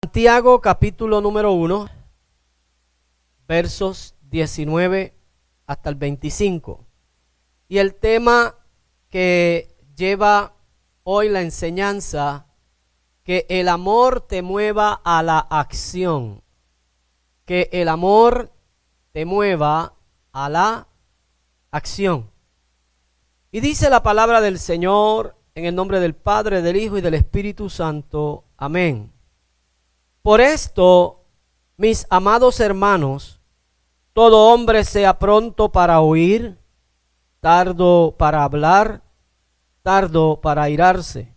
Santiago capítulo número 1, versos 19 hasta el 25. Y el tema que lleva hoy la enseñanza, que el amor te mueva a la acción, que el amor te mueva a la acción. Y dice la palabra del Señor en el nombre del Padre, del Hijo y del Espíritu Santo. Amén. Por esto, mis amados hermanos, todo hombre sea pronto para oír, tardo para hablar, tardo para airarse,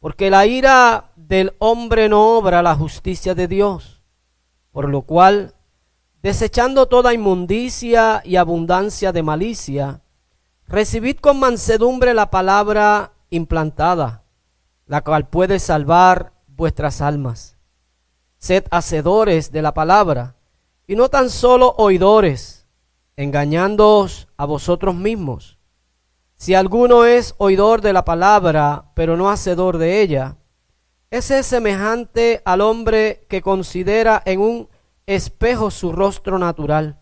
porque la ira del hombre no obra la justicia de Dios, por lo cual, desechando toda inmundicia y abundancia de malicia, recibid con mansedumbre la palabra implantada, la cual puede salvar vuestras almas. Sed hacedores de la palabra y no tan solo oidores, engañándoos a vosotros mismos. Si alguno es oidor de la palabra, pero no hacedor de ella, ese es semejante al hombre que considera en un espejo su rostro natural.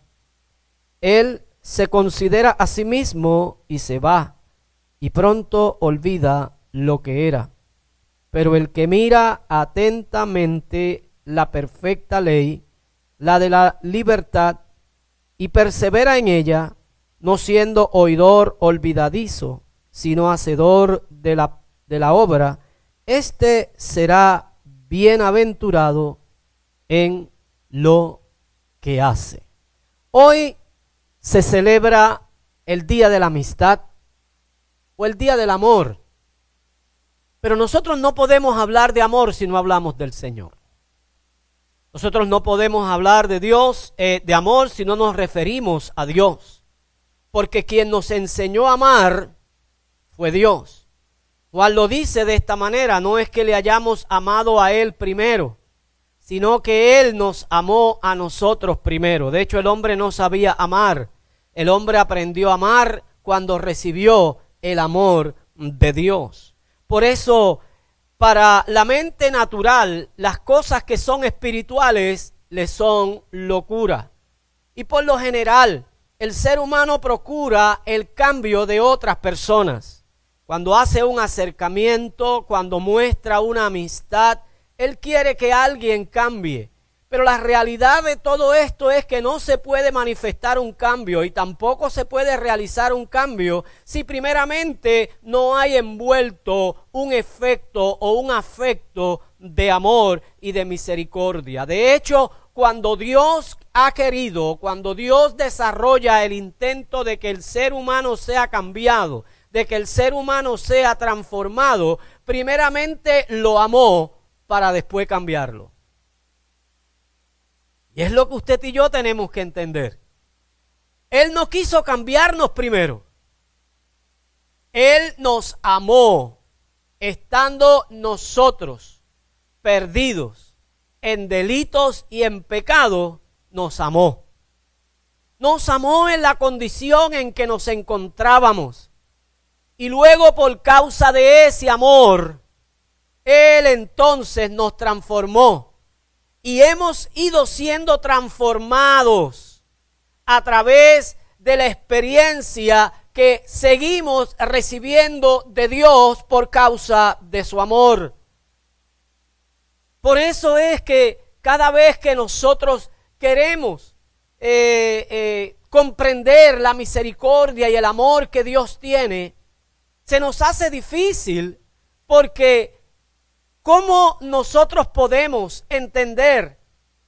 Él se considera a sí mismo y se va, y pronto olvida lo que era. Pero el que mira atentamente la perfecta ley, la de la libertad, y persevera en ella, no siendo oidor olvidadizo, sino hacedor de la, de la obra, éste será bienaventurado en lo que hace. Hoy se celebra el Día de la Amistad o el Día del Amor. Pero nosotros no podemos hablar de amor si no hablamos del Señor. Nosotros no podemos hablar de Dios, eh, de amor, si no nos referimos a Dios. Porque quien nos enseñó a amar fue Dios. Juan lo dice de esta manera, no es que le hayamos amado a Él primero, sino que Él nos amó a nosotros primero. De hecho, el hombre no sabía amar. El hombre aprendió a amar cuando recibió el amor de Dios. Por eso para la mente natural, las cosas que son espirituales le son locura. Y por lo general, el ser humano procura el cambio de otras personas. Cuando hace un acercamiento, cuando muestra una amistad, él quiere que alguien cambie. Pero la realidad de todo esto es que no se puede manifestar un cambio y tampoco se puede realizar un cambio si primeramente no hay envuelto un efecto o un afecto de amor y de misericordia. De hecho, cuando Dios ha querido, cuando Dios desarrolla el intento de que el ser humano sea cambiado, de que el ser humano sea transformado, primeramente lo amó para después cambiarlo. Y es lo que usted y yo tenemos que entender. Él no quiso cambiarnos primero. Él nos amó estando nosotros perdidos en delitos y en pecado, nos amó. Nos amó en la condición en que nos encontrábamos. Y luego por causa de ese amor, Él entonces nos transformó y hemos ido siendo transformados a través de la experiencia que seguimos recibiendo de Dios por causa de su amor. Por eso es que cada vez que nosotros queremos eh, eh, comprender la misericordia y el amor que Dios tiene, se nos hace difícil porque ¿Cómo nosotros podemos entender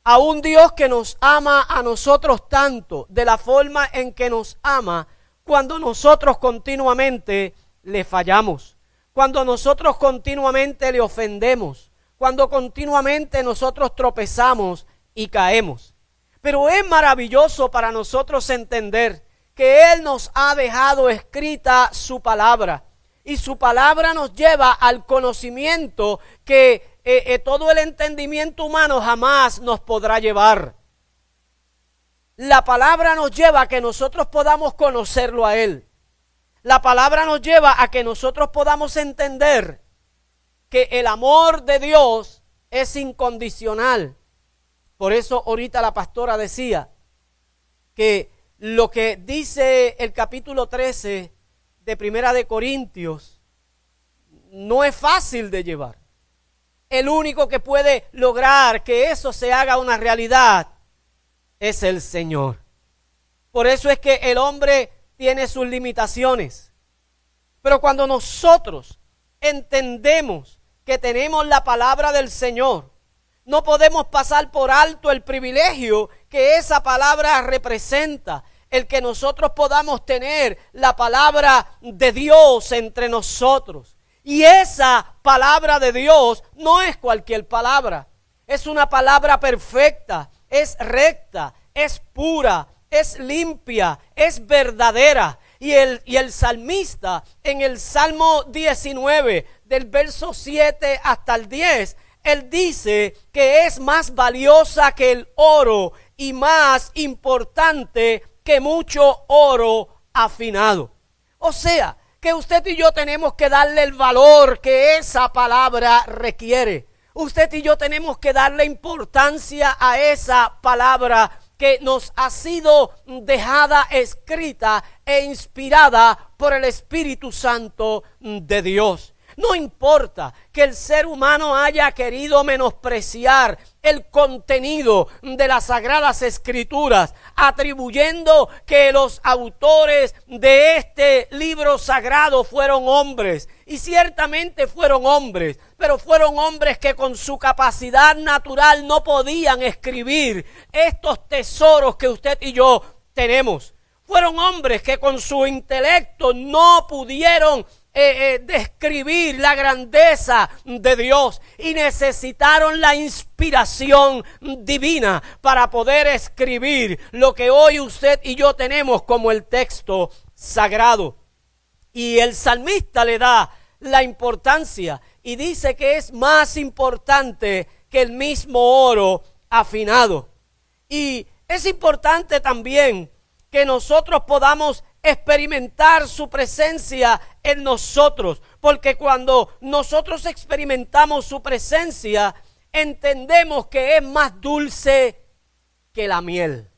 a un Dios que nos ama a nosotros tanto, de la forma en que nos ama, cuando nosotros continuamente le fallamos, cuando nosotros continuamente le ofendemos, cuando continuamente nosotros tropezamos y caemos? Pero es maravilloso para nosotros entender que Él nos ha dejado escrita su palabra y su palabra nos lleva al conocimiento que eh, eh, todo el entendimiento humano jamás nos podrá llevar. La palabra nos lleva a que nosotros podamos conocerlo a Él. La palabra nos lleva a que nosotros podamos entender que el amor de Dios es incondicional. Por eso ahorita la pastora decía que lo que dice el capítulo 13 de Primera de Corintios no es fácil de llevar. El único que puede lograr que eso se haga una realidad es el Señor. Por eso es que el hombre tiene sus limitaciones. Pero cuando nosotros entendemos que tenemos la palabra del Señor, no podemos pasar por alto el privilegio que esa palabra representa. El que nosotros podamos tener la palabra de Dios entre nosotros. Y esa palabra de Dios no es cualquier palabra. Es una palabra perfecta, es recta, es pura, es limpia, es verdadera. Y el, y el salmista en el Salmo 19, del verso 7 hasta el 10, él dice que es más valiosa que el oro y más importante que mucho oro afinado. O sea, que usted y yo tenemos que darle el valor que esa palabra requiere. Usted y yo tenemos que darle importancia a esa palabra que nos ha sido dejada escrita e inspirada por el Espíritu Santo de Dios. No importa que el ser humano haya querido menospreciar el contenido de las sagradas escrituras, atribuyendo que los autores de este libro sagrado fueron hombres. Y ciertamente fueron hombres, pero fueron hombres que con su capacidad natural no podían escribir estos tesoros que usted y yo tenemos. Fueron hombres que con su intelecto no pudieron eh, eh, describir la grandeza de Dios y necesitaron la inspiración divina para poder escribir lo que hoy usted y yo tenemos como el texto sagrado. Y el salmista le da la importancia y dice que es más importante que el mismo oro afinado. Y es importante también que nosotros podamos experimentar su presencia en nosotros. Porque cuando nosotros experimentamos su presencia, entendemos que es más dulce que la miel.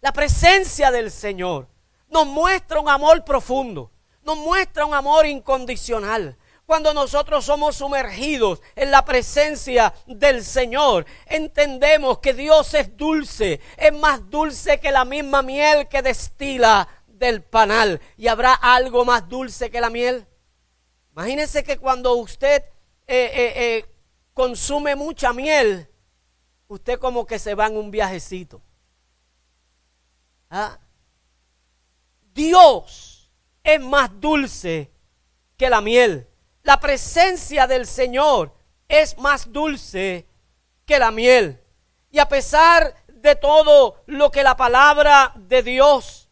La presencia del Señor nos muestra un amor profundo, nos muestra un amor incondicional. Cuando nosotros somos sumergidos en la presencia del Señor, entendemos que Dios es dulce, es más dulce que la misma miel que destila del panal. ¿Y habrá algo más dulce que la miel? Imagínense que cuando usted eh, eh, eh, consume mucha miel, usted como que se va en un viajecito. ¿Ah? Dios es más dulce que la miel. La presencia del Señor es más dulce que la miel. Y a pesar de todo lo que la palabra de Dios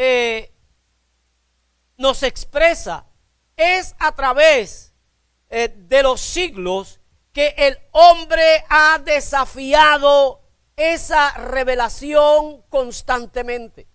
eh, nos expresa es a través eh, de los siglos que el hombre ha desafiado esa revelación constantemente.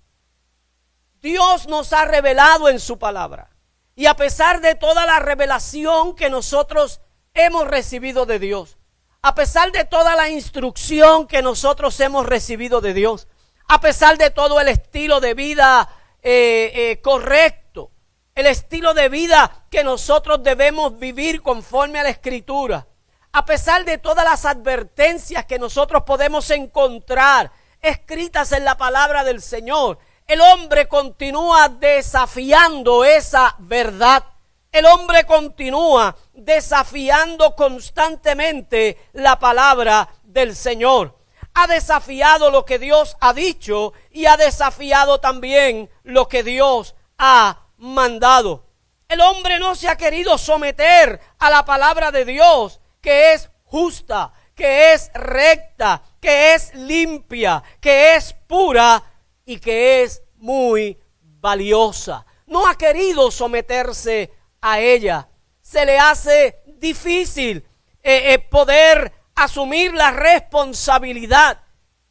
Dios nos ha revelado en su palabra. Y a pesar de toda la revelación que nosotros hemos recibido de Dios, a pesar de toda la instrucción que nosotros hemos recibido de Dios, a pesar de todo el estilo de vida eh, eh, correcto, el estilo de vida que nosotros debemos vivir conforme a la escritura, a pesar de todas las advertencias que nosotros podemos encontrar escritas en la palabra del Señor, el hombre continúa desafiando esa verdad. El hombre continúa desafiando constantemente la palabra del Señor ha desafiado lo que Dios ha dicho y ha desafiado también lo que Dios ha mandado. El hombre no se ha querido someter a la palabra de Dios, que es justa, que es recta, que es limpia, que es pura y que es muy valiosa. No ha querido someterse a ella. Se le hace difícil eh, eh, poder asumir la responsabilidad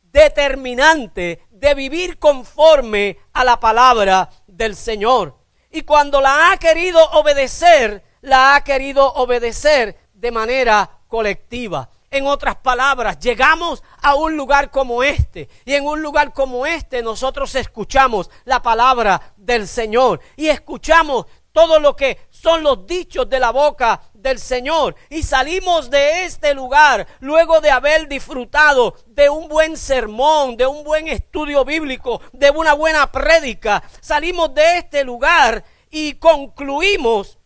determinante de vivir conforme a la palabra del Señor. Y cuando la ha querido obedecer, la ha querido obedecer de manera colectiva. En otras palabras, llegamos a un lugar como este y en un lugar como este nosotros escuchamos la palabra del Señor y escuchamos todo lo que son los dichos de la boca del Señor. Y salimos de este lugar luego de haber disfrutado de un buen sermón, de un buen estudio bíblico, de una buena prédica. Salimos de este lugar y concluimos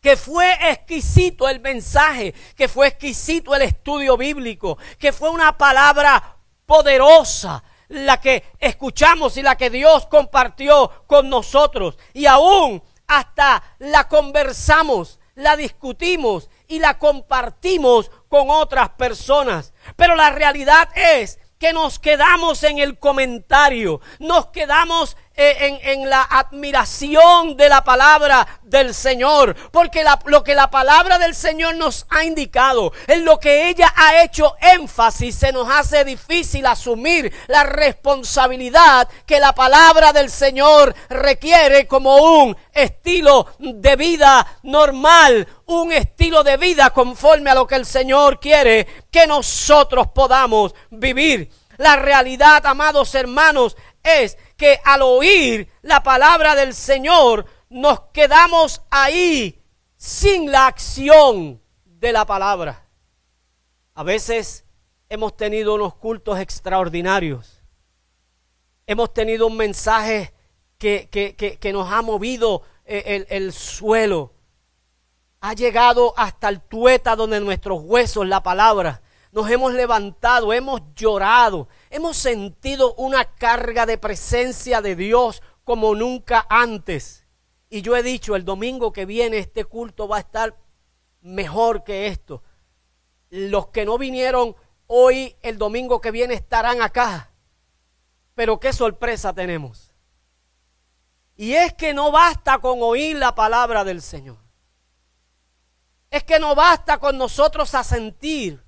que fue exquisito el mensaje, que fue exquisito el estudio bíblico, que fue una palabra poderosa la que escuchamos y la que Dios compartió con nosotros. Y aún hasta la conversamos, la discutimos y la compartimos con otras personas. Pero la realidad es que nos quedamos en el comentario, nos quedamos eh, en, la admiración de la palabra del Señor, porque lo que la palabra del Señor nos ha indicado, en lo que ella ha hecho énfasis, se nos hace difícil asumir la responsabilidad que la palabra del Señor requiere como un estilo de vida normal, un estilo de vida conforme a lo que el Señor quiere que nosotros podamos vivir. La realidad, amados hermanos, es que al oír la palabra del Señor nos quedamos ahí sin la acción de la palabra. A veces hemos tenido unos cultos extraordinarios. Hemos tenido un mensaje que, que, nos ha movido eh, el, el, suelo. Ha llegado hasta el tueta donde nuestros huesos, la palabra. Nos hemos levantado, hemos llorado, Hemos sentido una carga de presencia de Dios como nunca antes. Y yo he dicho, el domingo que viene este culto va a estar mejor que esto. Los que no vinieron hoy, el domingo que viene, estarán acá. Pero qué sorpresa tenemos. Y es que no basta con oír la palabra del Señor. Es que no basta con nosotros a sentir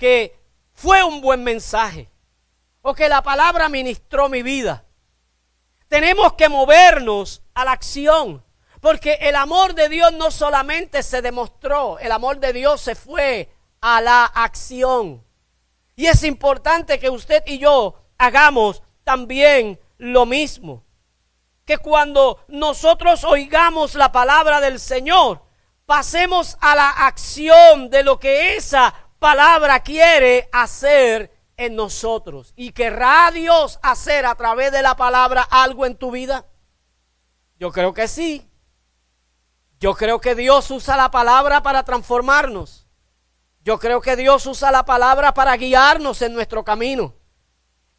que fue un buen mensaje o que la palabra ministró mi vida. Tenemos que movernos a la acción, porque el amor de Dios no solamente se demostró, el amor de Dios se fue a la acción. Y es importante que usted y yo hagamos también lo mismo. Que cuando nosotros oigamos la palabra del Señor, pasemos a la acción de lo que esa palabra quiere hacer en nosotros. ¿Y querrá Dios hacer a través de la palabra algo en tu vida? Yo creo que sí. Yo creo que Dios usa la palabra para transformarnos. Yo creo que Dios usa la palabra para guiarnos en nuestro camino.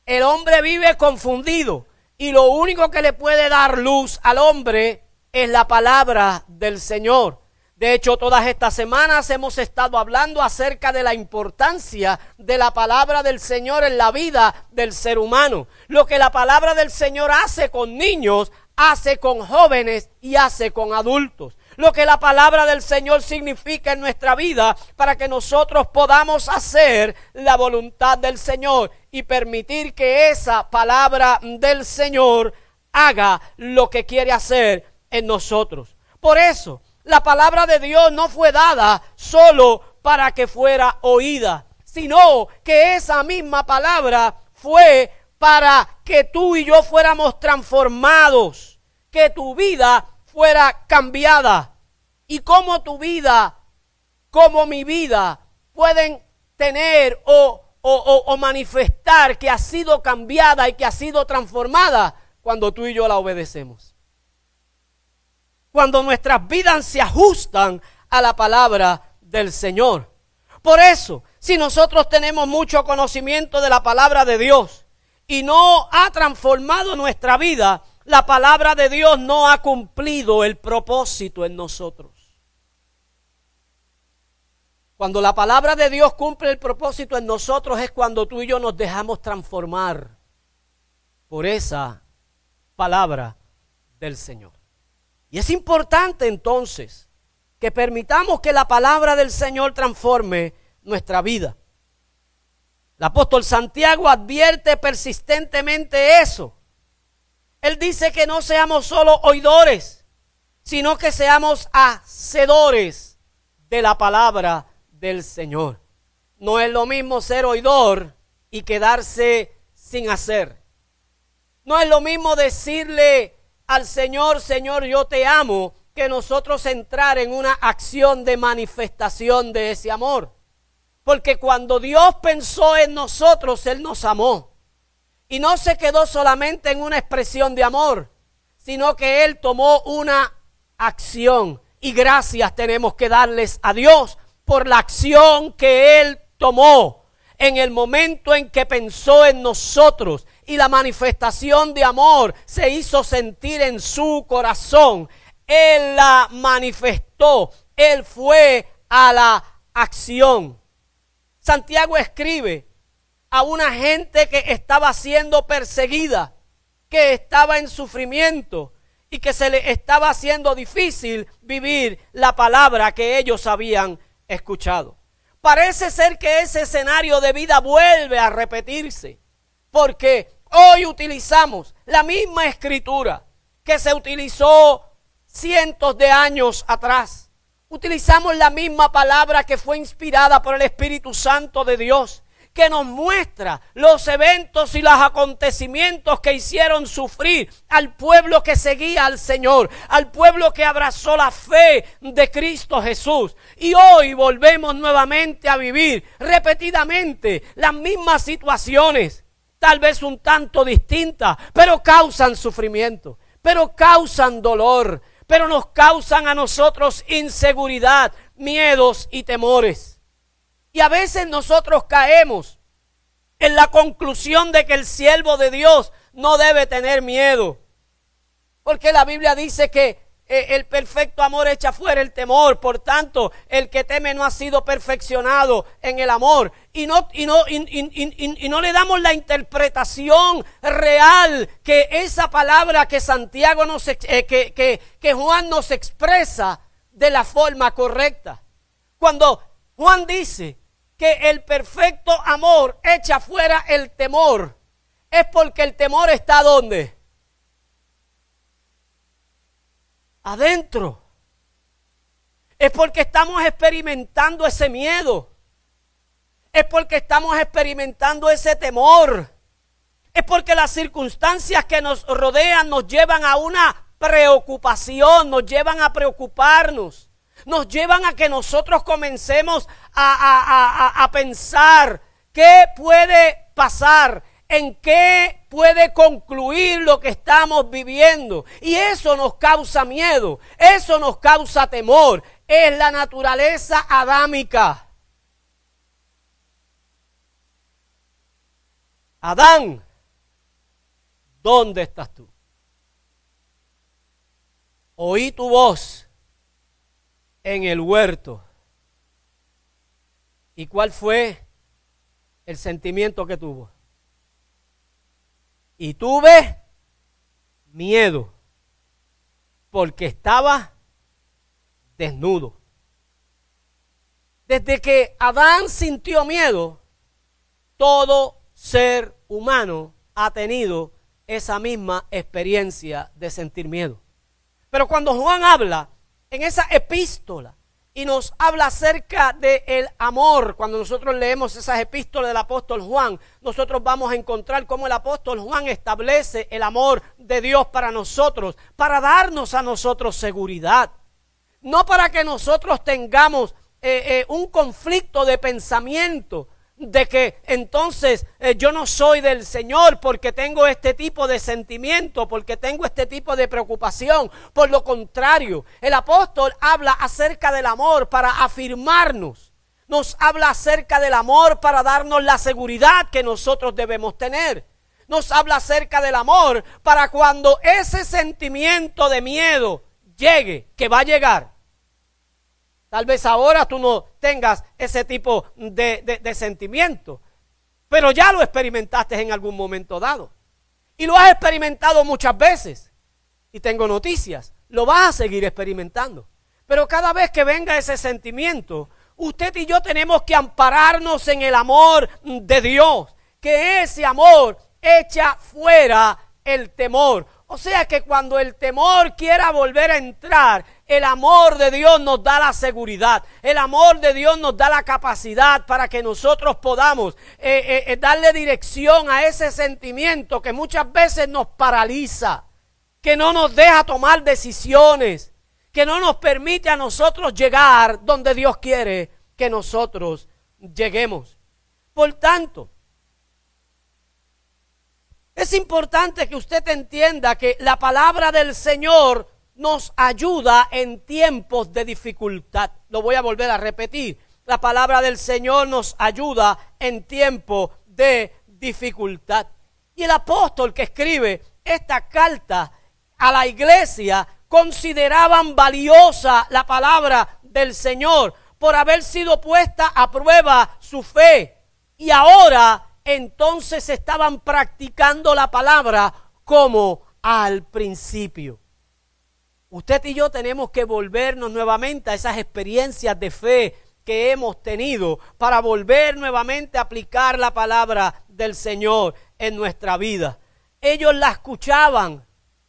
El hombre vive confundido y lo único que le puede dar luz al hombre es la palabra del Señor. De hecho, todas estas semanas hemos estado hablando acerca de la importancia de la palabra del Señor en la vida del ser humano. Lo que la palabra del Señor hace con niños, hace con jóvenes y hace con adultos. Lo que la palabra del Señor significa en nuestra vida para que nosotros podamos hacer la voluntad del Señor y permitir que esa palabra del Señor haga lo que quiere hacer en nosotros. Por eso, la palabra de Dios no fue dada solo para que fuera oída, sino que esa misma palabra fue para que tú y yo fuéramos transformados, que tu vida fuera cambiada. Y como tu vida, como mi vida, pueden tener o, o, manifestar que ha sido cambiada y que ha sido transformada cuando tú y yo la obedecemos cuando nuestras vidas se ajustan a la palabra del Señor. Por eso, si nosotros tenemos mucho conocimiento de la palabra de Dios y no ha transformado nuestra vida, la palabra de Dios no ha cumplido el propósito en nosotros. Cuando la palabra de Dios cumple el propósito en nosotros es cuando tú y yo nos dejamos transformar por esa palabra del Señor. Y es importante entonces que permitamos que la palabra del Señor transforme nuestra vida. El apóstol Santiago advierte persistentemente eso. Él dice que no seamos solo oidores, sino que seamos hacedores de la palabra del Señor. No es lo mismo ser oidor y quedarse sin hacer. No es lo mismo decirle al Señor, Señor, yo te amo, que nosotros entrar en una acción de manifestación de ese amor. Porque cuando Dios pensó en nosotros, Él nos amó. Y no se quedó solamente en una expresión de amor, sino que Él tomó una acción. Y gracias tenemos que darles a Dios por la acción que Él tomó en el momento en que pensó en nosotros y la manifestación de amor se hizo sentir en su corazón. Él la manifestó, Él fue a la acción. Santiago escribe a una gente que estaba siendo perseguida, que estaba en sufrimiento y que se le estaba haciendo difícil vivir la palabra que ellos habían escuchado. Parece ser que ese escenario de vida vuelve a repetirse, porque hoy utilizamos la misma escritura que se utilizó cientos de años atrás. Utilizamos la misma palabra que fue inspirada por el Espíritu Santo de Dios que nos muestra los eventos y los acontecimientos que hicieron sufrir al pueblo que seguía al Señor, al pueblo que abrazó la fe de Cristo Jesús. Y hoy volvemos nuevamente a vivir repetidamente las mismas situaciones, tal vez un tanto distintas, pero causan sufrimiento, pero causan dolor, pero nos causan a nosotros inseguridad, miedos y temores. Y a veces nosotros caemos en la conclusión de que el siervo de Dios no debe tener miedo. Porque la Biblia dice que el perfecto amor echa fuera el temor. Por tanto, el que teme no ha sido perfeccionado en el amor. Y no, y no, y, no le damos la interpretación real que esa palabra que Santiago nos, eh, que, que, que Juan nos expresa de la forma correcta. Cuando Juan dice que el perfecto amor echa fuera el temor, es porque el temor está donde? Adentro. Es porque estamos experimentando ese miedo. Es porque estamos experimentando ese temor. Es porque las circunstancias que nos rodean nos llevan a una preocupación, nos llevan a preocuparnos nos llevan a que nosotros comencemos a, pensar qué puede pasar, en qué puede concluir lo que estamos viviendo. Y eso nos causa miedo, eso nos causa temor. Es la naturaleza adámica. Adán, ¿dónde estás tú? Oí tu voz en el huerto. ¿Y cuál fue el sentimiento que tuvo? Y tuve miedo porque estaba desnudo. Desde que Adán sintió miedo, todo ser humano ha tenido esa misma experiencia de sentir miedo. Pero cuando Juan habla en esa epístola y nos habla acerca del el amor. Cuando nosotros leemos esas epístolas del apóstol Juan, nosotros vamos a encontrar cómo el apóstol Juan establece el amor de Dios para nosotros, para darnos a nosotros seguridad. No para que nosotros tengamos eh, eh, un conflicto de pensamiento, de que entonces eh, yo no soy del Señor porque tengo este tipo de sentimiento, porque tengo este tipo de preocupación. Por lo contrario, el apóstol habla acerca del amor para afirmarnos. Nos habla acerca del amor para darnos la seguridad que nosotros debemos tener. Nos habla acerca del amor para cuando ese sentimiento de miedo llegue, que va a llegar, Tal vez ahora tú no tengas ese tipo de, sentimiento, pero ya lo experimentaste en algún momento dado. Y lo has experimentado muchas veces. Y tengo noticias, lo vas a seguir experimentando. Pero cada vez que venga ese sentimiento, usted y yo tenemos que ampararnos en el amor de Dios. Que ese amor echa fuera el temor. O sea que cuando el temor quiera volver a entrar, el amor de Dios nos da la seguridad. El amor de Dios nos da la capacidad para que nosotros podamos eh, eh, eh, darle dirección a ese sentimiento que muchas veces nos paraliza, que no nos deja tomar decisiones, que no nos permite a nosotros llegar donde Dios quiere que nosotros lleguemos. Por tanto, es importante que usted entienda que la palabra del Señor nos ayuda en tiempos de dificultad. Lo voy a volver a repetir. La palabra del Señor nos ayuda en tiempos de dificultad. Y el apóstol que escribe esta carta a la iglesia consideraban valiosa la palabra del Señor por haber sido puesta a prueba su fe. Y ahora entonces estaban practicando la palabra como al principio. Usted y yo tenemos que volvernos nuevamente a esas experiencias de fe que hemos tenido para volver nuevamente a aplicar la palabra del Señor en nuestra vida. Ellos la escuchaban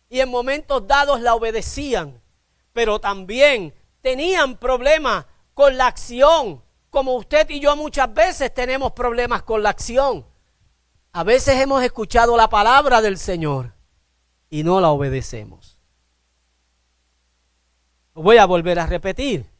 y en momentos dados la obedecían, pero también tenían problemas con la acción como usted y yo muchas veces tenemos problemas con la acción. A veces hemos escuchado la palabra del Señor y no la obedecemos. voy a volver a repetir.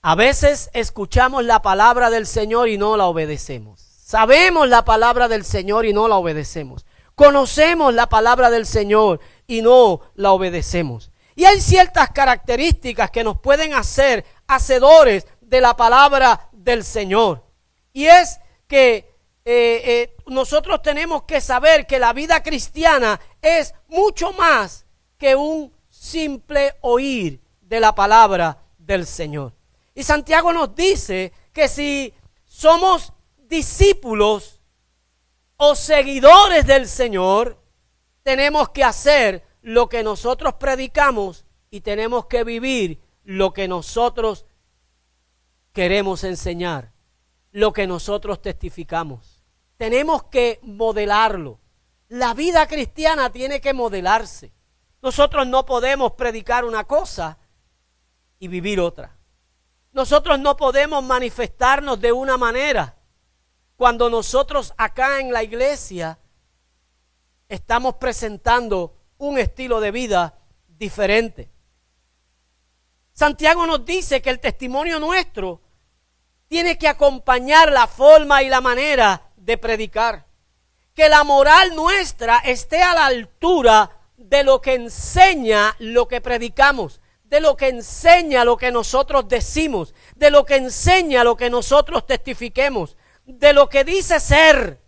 A veces escuchamos la palabra del Señor y no la obedecemos. Sabemos la palabra del Señor y no la obedecemos. Conocemos la palabra del Señor y no la obedecemos. Y hay ciertas características que nos pueden hacer hacedores de la palabra del Señor. Y es que eh, eh, nosotros tenemos que saber que la vida cristiana es mucho más que un simple oír de la palabra del Señor. Y Santiago nos dice que si somos discípulos o seguidores del Señor, tenemos que hacer lo que nosotros predicamos y tenemos que vivir lo que nosotros queremos enseñar, lo que nosotros testificamos. Tenemos que modelarlo. La vida cristiana tiene que modelarse. Nosotros no podemos predicar una cosa y vivir otra. Nosotros no podemos manifestarnos de una manera cuando nosotros acá en la iglesia estamos presentando un estilo de vida diferente. Santiago nos dice que el testimonio nuestro tiene que acompañar la forma y la manera de predicar. Que la moral nuestra esté a la altura de lo que enseña lo que predicamos, de lo que enseña lo que nosotros decimos, de lo que enseña lo que nosotros testifiquemos, de lo que dice ser.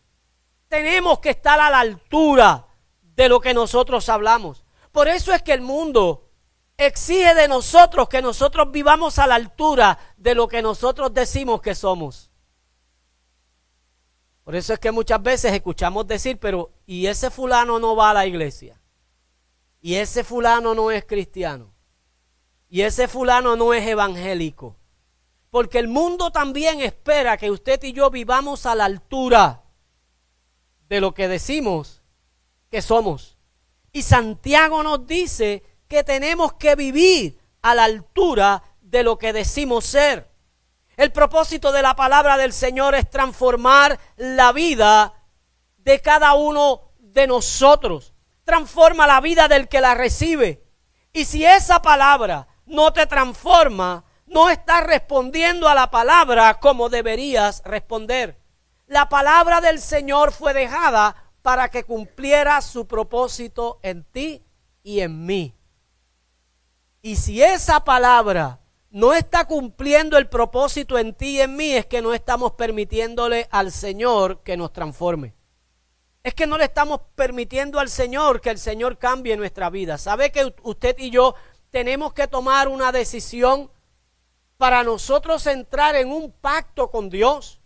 Tenemos que estar a la altura de lo que nosotros hablamos. Por eso es que el mundo exige de nosotros que nosotros vivamos a la altura de lo que nosotros decimos que somos. Por eso es que muchas veces escuchamos decir, pero ¿y ese fulano no va a la iglesia? ¿Y ese fulano no es cristiano? ¿Y ese fulano no es evangélico? Porque el mundo también espera que usted y yo vivamos a la altura de lo que decimos que somos. Y Santiago nos dice que tenemos que vivir a la altura de lo que decimos ser. El propósito de la palabra del Señor es transformar la vida de cada uno de nosotros. Transforma la vida del que la recibe. Y si esa palabra no te transforma, no estás respondiendo a la palabra como deberías responder. La palabra del Señor fue dejada para que cumpliera su propósito en ti y en mí. Y si esa palabra no está cumpliendo el propósito en ti y en mí, es que no estamos permitiéndole al Señor que nos transforme. Es que no le estamos permitiendo al Señor que el Señor cambie nuestra vida. ¿Sabe que usted y yo tenemos que tomar una decisión para nosotros entrar en un pacto con Dios?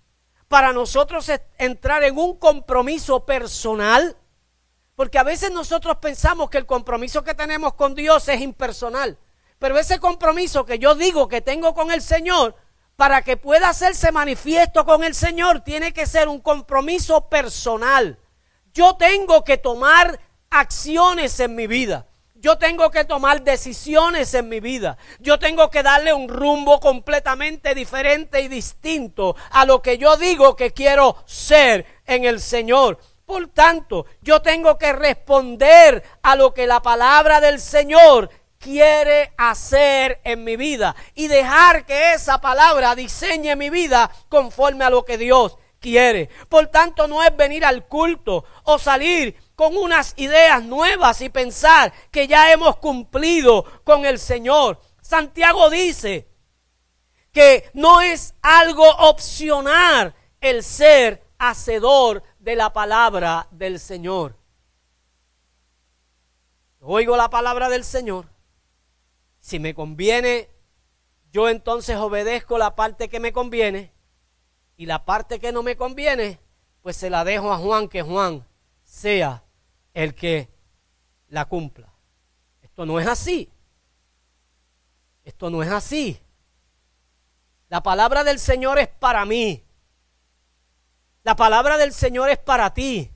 Para nosotros entrar en un compromiso personal? Porque a veces nosotros pensamos que el compromiso que tenemos con Dios es impersonal. Pero ese compromiso que yo digo que tengo con el Señor, para que pueda hacerse manifiesto con el Señor, tiene que ser un compromiso personal. Yo tengo que tomar acciones en mi vida. Yo tengo que tomar decisiones en mi vida. Yo tengo que darle un rumbo completamente diferente y distinto a lo que yo digo que quiero ser en el Señor. Por tanto, yo tengo que responder a lo que la palabra del Señor quiere hacer en mi vida y dejar que esa palabra diseñe mi vida conforme a lo que Dios quiere. Por tanto, no es venir al culto o salir con unas ideas nuevas y pensar que ya hemos cumplido con el Señor. Santiago dice que no es algo opcional el ser hacedor de la palabra del Señor. Oigo la palabra del Señor. Si me conviene, yo entonces obedezco la parte que me conviene y la parte que no me conviene, pues se la dejo a Juan, que Juan sea el que la cumpla. Esto no es así. Esto no es así. La palabra del Señor es para mí. La palabra del Señor es para ti.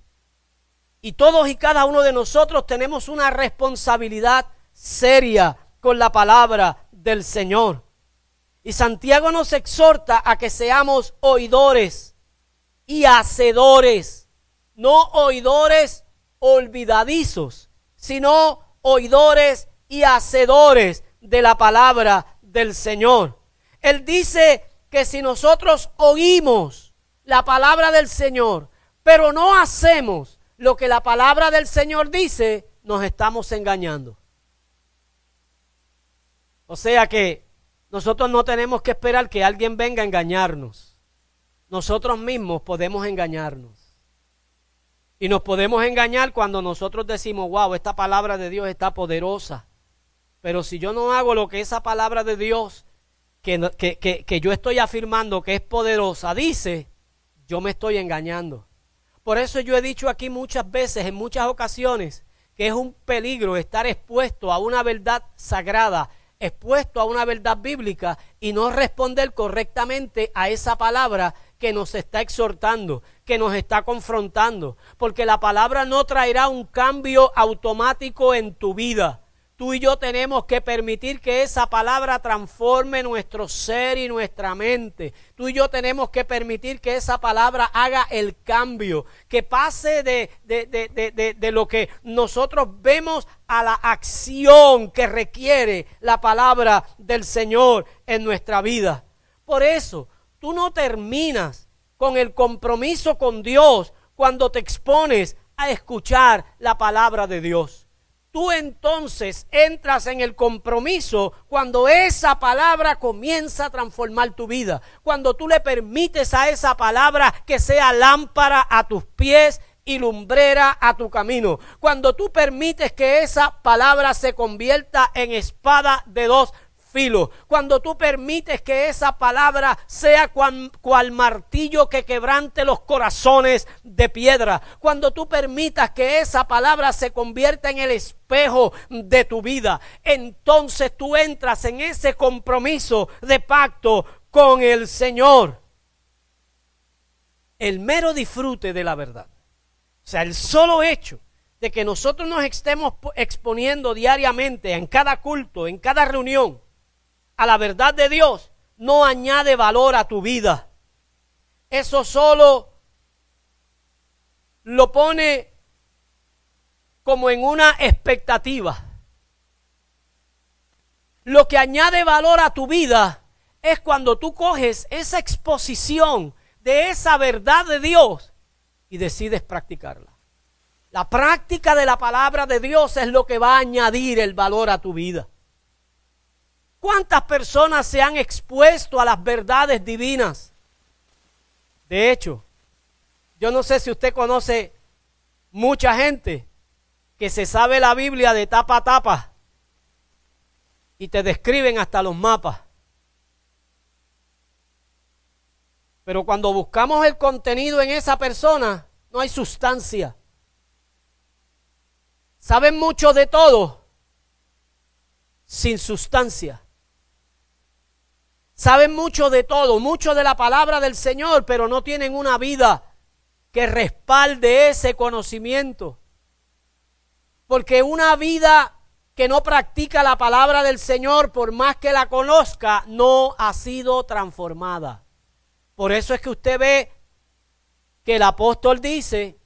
Y todos y cada uno de nosotros tenemos una responsabilidad seria con la palabra del Señor. Y Santiago nos exhorta a que seamos oidores y hacedores, no oidores olvidadizos, sino oidores y hacedores de la palabra del Señor. Él dice que si nosotros oímos la palabra del Señor, pero no hacemos lo que la palabra del Señor dice, nos estamos engañando. O sea que nosotros no tenemos que esperar que alguien venga a engañarnos. Nosotros mismos podemos engañarnos. Y nos podemos engañar cuando nosotros decimos, wow, esta palabra de Dios está poderosa. Pero si yo no hago lo que esa palabra de Dios, que, que, que, yo estoy afirmando que es poderosa, dice, yo me estoy engañando. Por eso yo he dicho aquí muchas veces, en muchas ocasiones, que es un peligro estar expuesto a una verdad sagrada, expuesto a una verdad bíblica y no responder correctamente a esa palabra que nos está exhortando, que nos está confrontando, porque la palabra no traerá un cambio automático en tu vida. Tú y yo tenemos que permitir que esa palabra transforme nuestro ser y nuestra mente. Tú y yo tenemos que permitir que esa palabra haga el cambio, que pase de, de, de, de, lo que nosotros vemos a la acción que requiere la palabra del Señor en nuestra vida. Por eso, tú no terminas con el compromiso con Dios cuando te expones a escuchar la palabra de Dios tú entonces entras en el compromiso cuando esa palabra comienza a transformar tu vida, cuando tú le permites a esa palabra que sea lámpara a tus pies y lumbrera a tu camino, cuando tú permites que esa palabra se convierta en espada de dos cuando tú permites que esa palabra sea cual, cual martillo que quebrante los corazones de piedra, cuando tú permitas que esa palabra se convierta en el espejo de tu vida, entonces tú entras en ese compromiso de pacto con el Señor. El mero disfrute de la verdad. O sea, el solo hecho de que nosotros nos estemos exponiendo diariamente en cada culto, en cada reunión, a la verdad de Dios no añade valor a tu vida. Eso solo lo pone como en una expectativa. Lo que añade valor a tu vida es cuando tú coges esa exposición de esa verdad de Dios y decides practicarla. La práctica de la palabra de Dios es lo que va a añadir el valor a tu vida. ¿Cuántas personas se han expuesto a las verdades divinas? De hecho, yo no sé si usted conoce mucha gente que se sabe la Biblia de tapa a tapa y te describen hasta los mapas. Pero cuando buscamos el contenido en esa persona, no hay sustancia. Saben mucho de todo sin sustancia. Saben mucho de todo, mucho de la palabra del Señor, pero no tienen una vida que respalde ese conocimiento. Porque una vida que no practica la palabra del Señor, por más que la conozca, no ha sido transformada. Por eso es que usted ve que el apóstol dice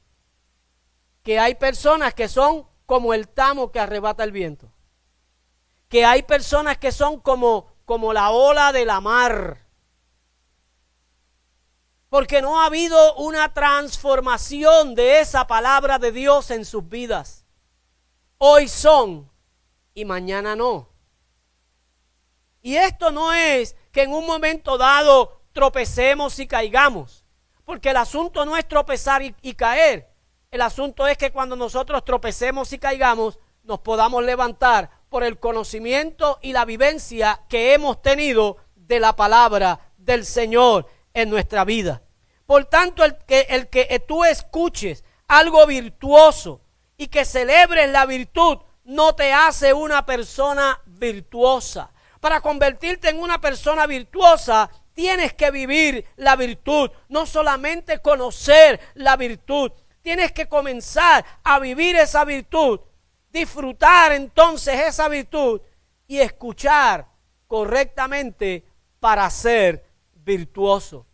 que hay personas que son como el tamo que arrebata el viento. Que hay personas que son como, como la ola de la mar. Porque no ha habido una transformación de esa palabra de Dios en sus vidas. Hoy son y mañana no. Y esto no es que en un momento dado tropecemos y caigamos, porque el asunto no es tropezar y, caer, el asunto es que cuando nosotros tropecemos y caigamos, nos podamos levantar por el conocimiento y la vivencia que hemos tenido de la palabra del Señor en nuestra vida. Por tanto, el que, el que tú escuches algo virtuoso y que celebres la virtud, no te hace una persona virtuosa. Para convertirte en una persona virtuosa, tienes que vivir la virtud, no solamente conocer la virtud. Tienes que comenzar a vivir esa virtud, disfrutar entonces esa virtud y escuchar correctamente para ser virtuoso.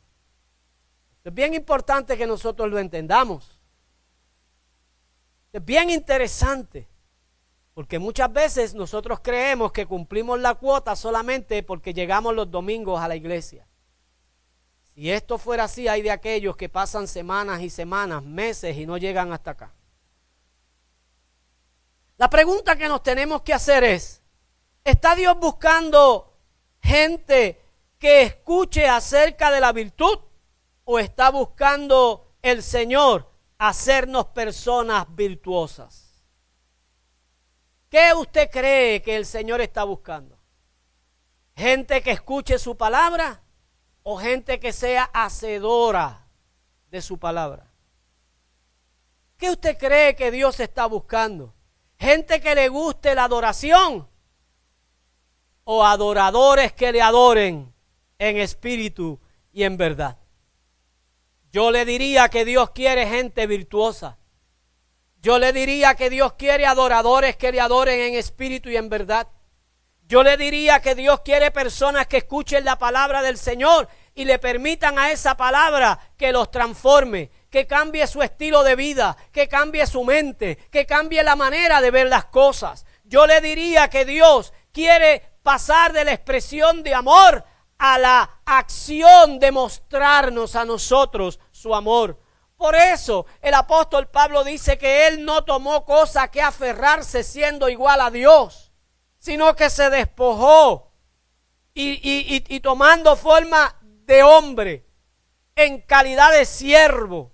Es bien importante que nosotros lo entendamos. Es bien interesante. Porque muchas veces nosotros creemos que cumplimos la cuota solamente porque llegamos los domingos a la iglesia. Si esto fuera así, hay de aquellos que pasan semanas y semanas, meses y no llegan hasta acá. La pregunta que nos tenemos que hacer es, ¿está Dios buscando gente que escuche acerca de la virtud o está buscando el Señor hacernos personas virtuosas? ¿Qué usted cree que el Señor está buscando? ¿Gente que escuche su palabra o gente que sea hacedora de su palabra? ¿Qué usted cree que Dios está buscando? ¿Gente que le guste la adoración o adoradores que le adoren en espíritu y en verdad? Yo le diría que Dios quiere gente virtuosa yo le diría que Dios quiere adoradores que le adoren en espíritu y en verdad. Yo le diría que Dios quiere personas que escuchen la palabra del Señor y le permitan a esa palabra que los transforme, que cambie su estilo de vida, que cambie su mente, que cambie la manera de ver las cosas. Yo le diría que Dios quiere pasar de la expresión de amor a la acción de mostrarnos a nosotros su amor. Por eso el apóstol Pablo dice que él no tomó cosa que aferrarse siendo igual a Dios, sino que se despojó y, tomando forma de hombre, en calidad de siervo,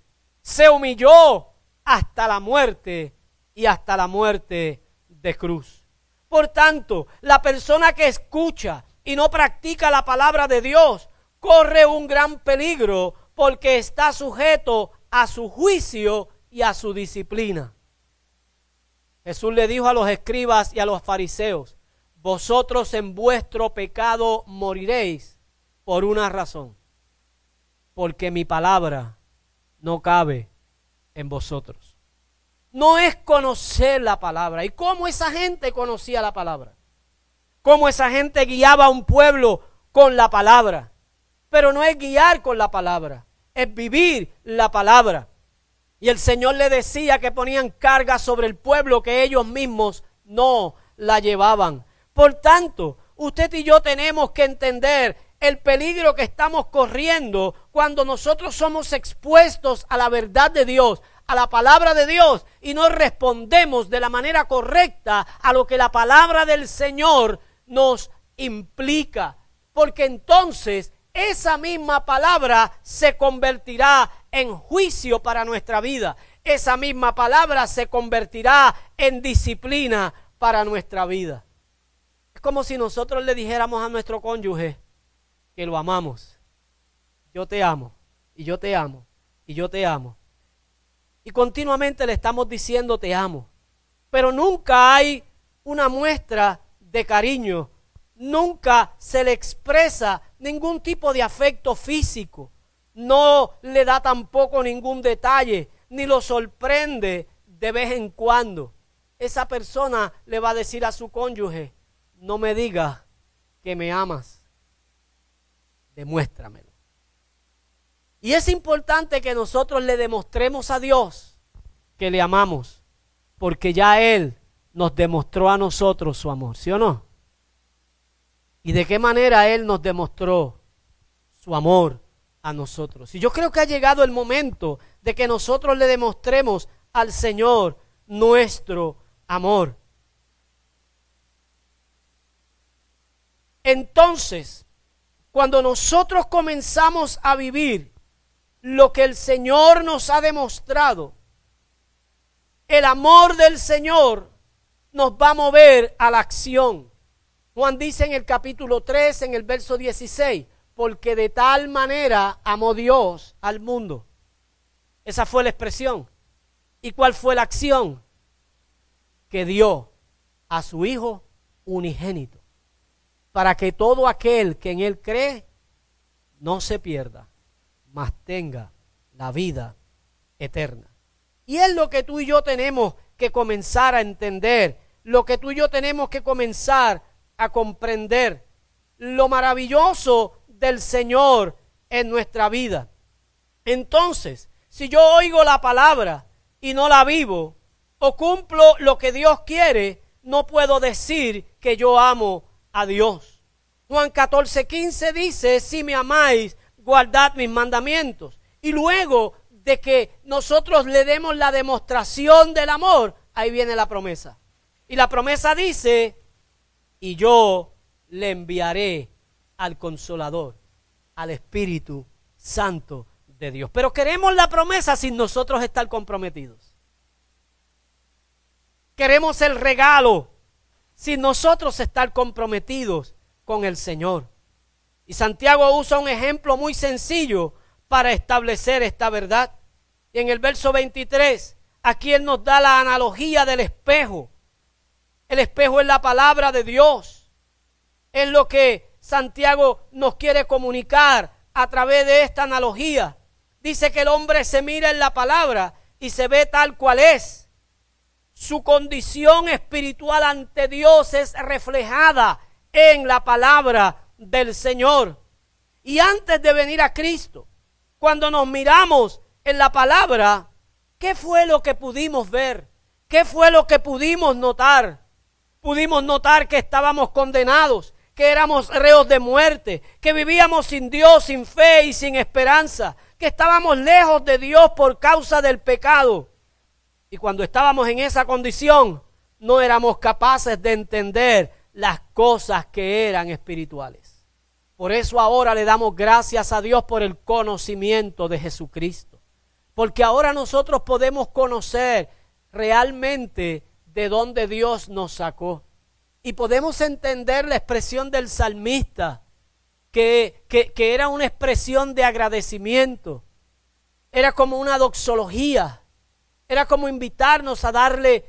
se humilló hasta la muerte y hasta la muerte de cruz. Por tanto, la persona que escucha y no practica la palabra de Dios corre un gran peligro porque está sujeto a su juicio y a su disciplina. Jesús le dijo a los escribas y a los fariseos, vosotros en vuestro pecado moriréis por una razón, porque mi palabra no cabe en vosotros. No es conocer la palabra. ¿Y cómo esa gente conocía la palabra? Cómo esa gente guiaba a un pueblo con la palabra. Pero no es guiar con la palabra es vivir la palabra. Y el Señor le decía que ponían carga sobre el pueblo que ellos mismos no la llevaban. Por tanto, usted y yo tenemos que entender el peligro que estamos corriendo cuando nosotros somos expuestos a la verdad de Dios, a la palabra de Dios y no respondemos de la manera correcta a lo que la palabra del Señor nos implica. Porque entonces esa misma palabra se convertirá en juicio para nuestra vida. Esa misma palabra se convertirá en disciplina para nuestra vida. Es como si nosotros le dijéramos a nuestro cónyuge que lo amamos. Yo te amo, y yo te amo, y yo te amo. Y continuamente le estamos diciendo te amo. Pero nunca hay una muestra de cariño. Nunca se le expresa ningún tipo de afecto físico, no le da tampoco ningún detalle, ni lo sorprende de vez en cuando. esa persona le va a decir a su cónyuge, no me digas que me amas, demuéstramelo. Y es importante que nosotros le demostremos a Dios que le amamos, porque ya Él nos demostró a nosotros su amor, ¿sí o no? ¿Y de qué manera Él nos demostró su amor a nosotros? Y yo creo que ha llegado el momento de que nosotros le demostremos al Señor nuestro amor. Entonces, cuando nosotros comenzamos a vivir lo que el Señor nos ha demostrado, el amor del Señor nos va a mover a la acción. Juan dice en el capítulo 3, en el verso 16, porque de tal manera amó Dios al mundo. Esa fue la expresión. ¿Y cuál fue la acción? Que dio a su Hijo unigénito, para que todo aquel que en Él cree no se pierda, mas tenga la vida eterna. Y es lo que tú y yo tenemos que comenzar a entender, lo que tú y yo tenemos que comenzar a comprender, lo maravilloso del Señor en nuestra vida. Entonces, si yo oigo la palabra y no la vivo, o cumplo lo que Dios quiere, no puedo decir que yo amo a Dios. Juan 14, 15 dice, si me amáis, guardad mis mandamientos. Y luego de que nosotros le demos la demostración del amor, ahí viene la promesa. Y la promesa dice, y yo le enviaré al consolador, al Espíritu Santo de Dios. Pero queremos la promesa sin nosotros estar comprometidos. Queremos el regalo sin nosotros estar comprometidos con el Señor. Y Santiago usa un ejemplo muy sencillo para establecer esta verdad. Y en el verso 23, aquí Él nos da la analogía del espejo. El espejo es la palabra de Dios. Es lo que Santiago nos quiere comunicar a través de esta analogía. Dice que el hombre se mira en la palabra y se ve tal cual es. Su condición espiritual ante Dios es reflejada en la palabra del Señor. Y antes de venir a Cristo, cuando nos miramos en la palabra, ¿qué fue lo que pudimos ver? ¿Qué fue lo que pudimos notar? Pudimos notar que estábamos condenados, que éramos reos de muerte, que vivíamos sin Dios, sin fe y sin esperanza, que estábamos lejos de Dios por causa del pecado. Y cuando estábamos en esa condición, no éramos capaces de entender las cosas que eran espirituales. Por eso ahora le damos gracias a Dios por el conocimiento de Jesucristo. Porque ahora nosotros podemos conocer realmente de dónde Dios nos sacó. Y podemos entender la expresión del salmista, que, que, que era una expresión de agradecimiento. Era como una doxología. Era como invitarnos a darle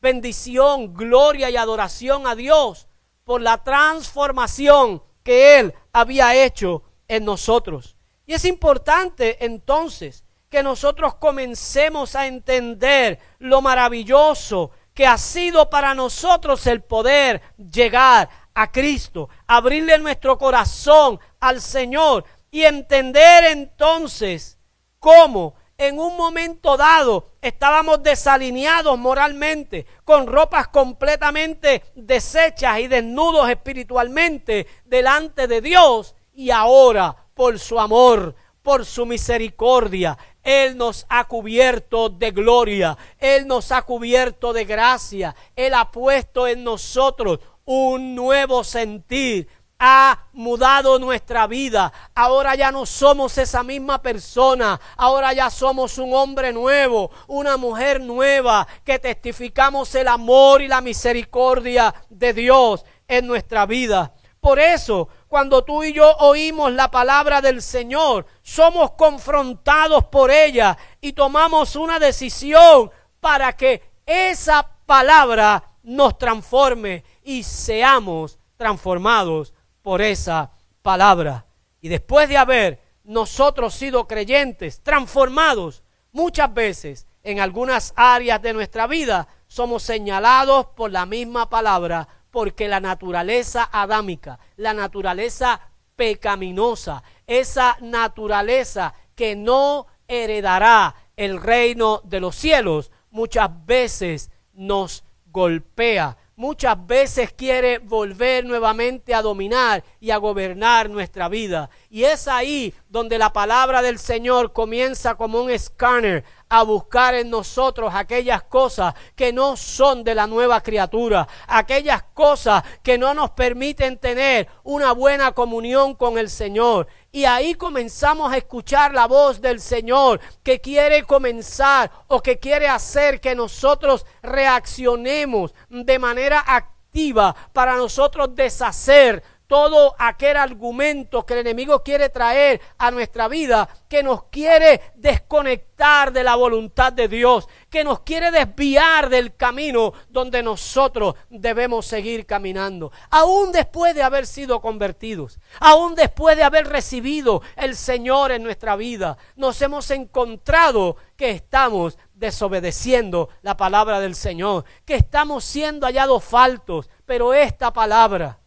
bendición, gloria y adoración a Dios por la transformación que Él había hecho en nosotros. Y es importante entonces que nosotros comencemos a entender lo maravilloso que ha sido para nosotros el poder llegar a Cristo, abrirle nuestro corazón al Señor y entender entonces cómo en un momento dado estábamos desalineados moralmente, con ropas completamente deshechas y desnudos espiritualmente delante de Dios. Y ahora, por su amor, por su misericordia, Él nos ha cubierto de gloria, Él nos ha cubierto de gracia, Él ha puesto en nosotros un nuevo sentir, ha mudado nuestra vida. Ahora ya no somos esa misma persona. Ahora ya somos un hombre nuevo, una mujer nueva, que testificamos el amor y la misericordia de Dios en nuestra vida. Por eso, cuando tú y yo oímos la palabra del Señor, somos confrontados por ella y tomamos una decisión para que esa palabra nos transforme y seamos transformados por esa palabra. Y después de haber nosotros sido creyentes, transformados muchas veces en algunas áreas de nuestra vida, somos señalados por la misma palabra, porque la naturaleza adámica, la naturaleza pecaminosa, esa naturaleza que no heredará el reino de los cielos, muchas veces nos golpea, muchas veces quiere volver nuevamente a dominar y a gobernar nuestra vida. Y es ahí donde la palabra del Señor comienza como un escáner a buscar en nosotros aquellas cosas que no son de la nueva criatura, aquellas cosas que no nos permiten tener una buena comunión con el Señor. Y ahí comenzamos a escuchar la voz del Señor que quiere comenzar o que quiere hacer que nosotros reaccionemos de manera activa para nosotros deshacer todo aquel argumento que el enemigo quiere traer a nuestra vida, que nos quiere desconectar de la voluntad de Dios, que nos quiere desviar del camino donde nosotros debemos seguir caminando. Aún después de haber sido convertidos, aún después de haber recibido el Señor en nuestra vida, nos hemos encontrado que estamos desobedeciendo la palabra del Señor, que estamos siendo hallados faltos, pero esta palabra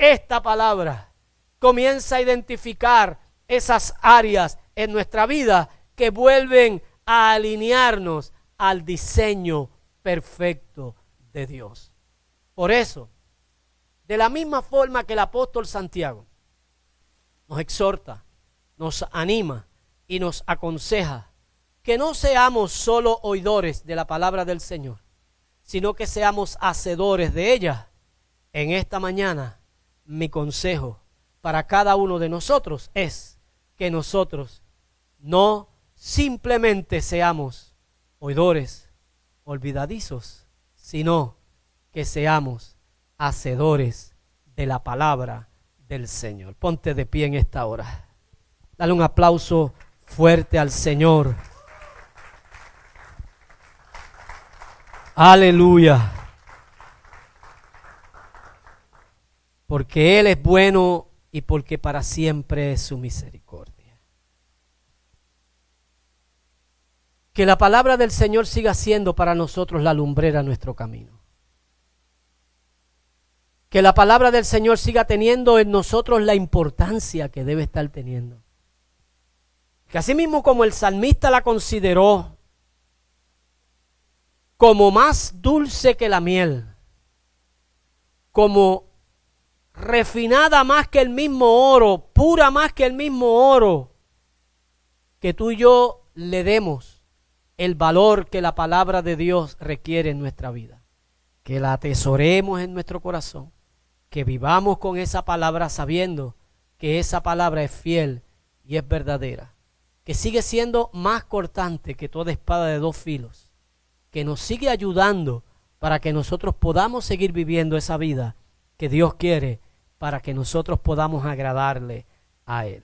esta palabra comienza a identificar esas áreas en nuestra vida que vuelven a alinearnos al diseño perfecto de Dios. Por eso, de la misma forma que el apóstol Santiago nos exhorta, nos anima y nos aconseja que no seamos solo oidores de la palabra del Señor, sino que seamos hacedores de ella. En esta mañana mi consejo para cada uno de nosotros es que nosotros no simplemente seamos oidores, olvidadizos, sino que seamos hacedores de la palabra del Señor. Ponte de pie en esta hora. Dale un aplauso fuerte al Señor. Aleluya. Porque Él es bueno y porque para siempre es su misericordia. Que la palabra del Señor siga siendo para nosotros la lumbrera a nuestro camino. Que la palabra del Señor siga teniendo en nosotros la importancia que debe estar teniendo. Que así mismo como el salmista la consideró como más dulce que la miel, como refinada más que el mismo oro, pura más que el mismo oro, que tú y yo le demos el valor que la palabra de Dios requiere en nuestra vida. Que la atesoremos en nuestro corazón, que vivamos con esa palabra sabiendo que esa palabra es fiel y es verdadera, que sigue siendo más cortante que toda espada de dos filos, que nos sigue ayudando para que nosotros podamos seguir viviendo esa vida que Dios quiere para que nosotros podamos agradarle a Él.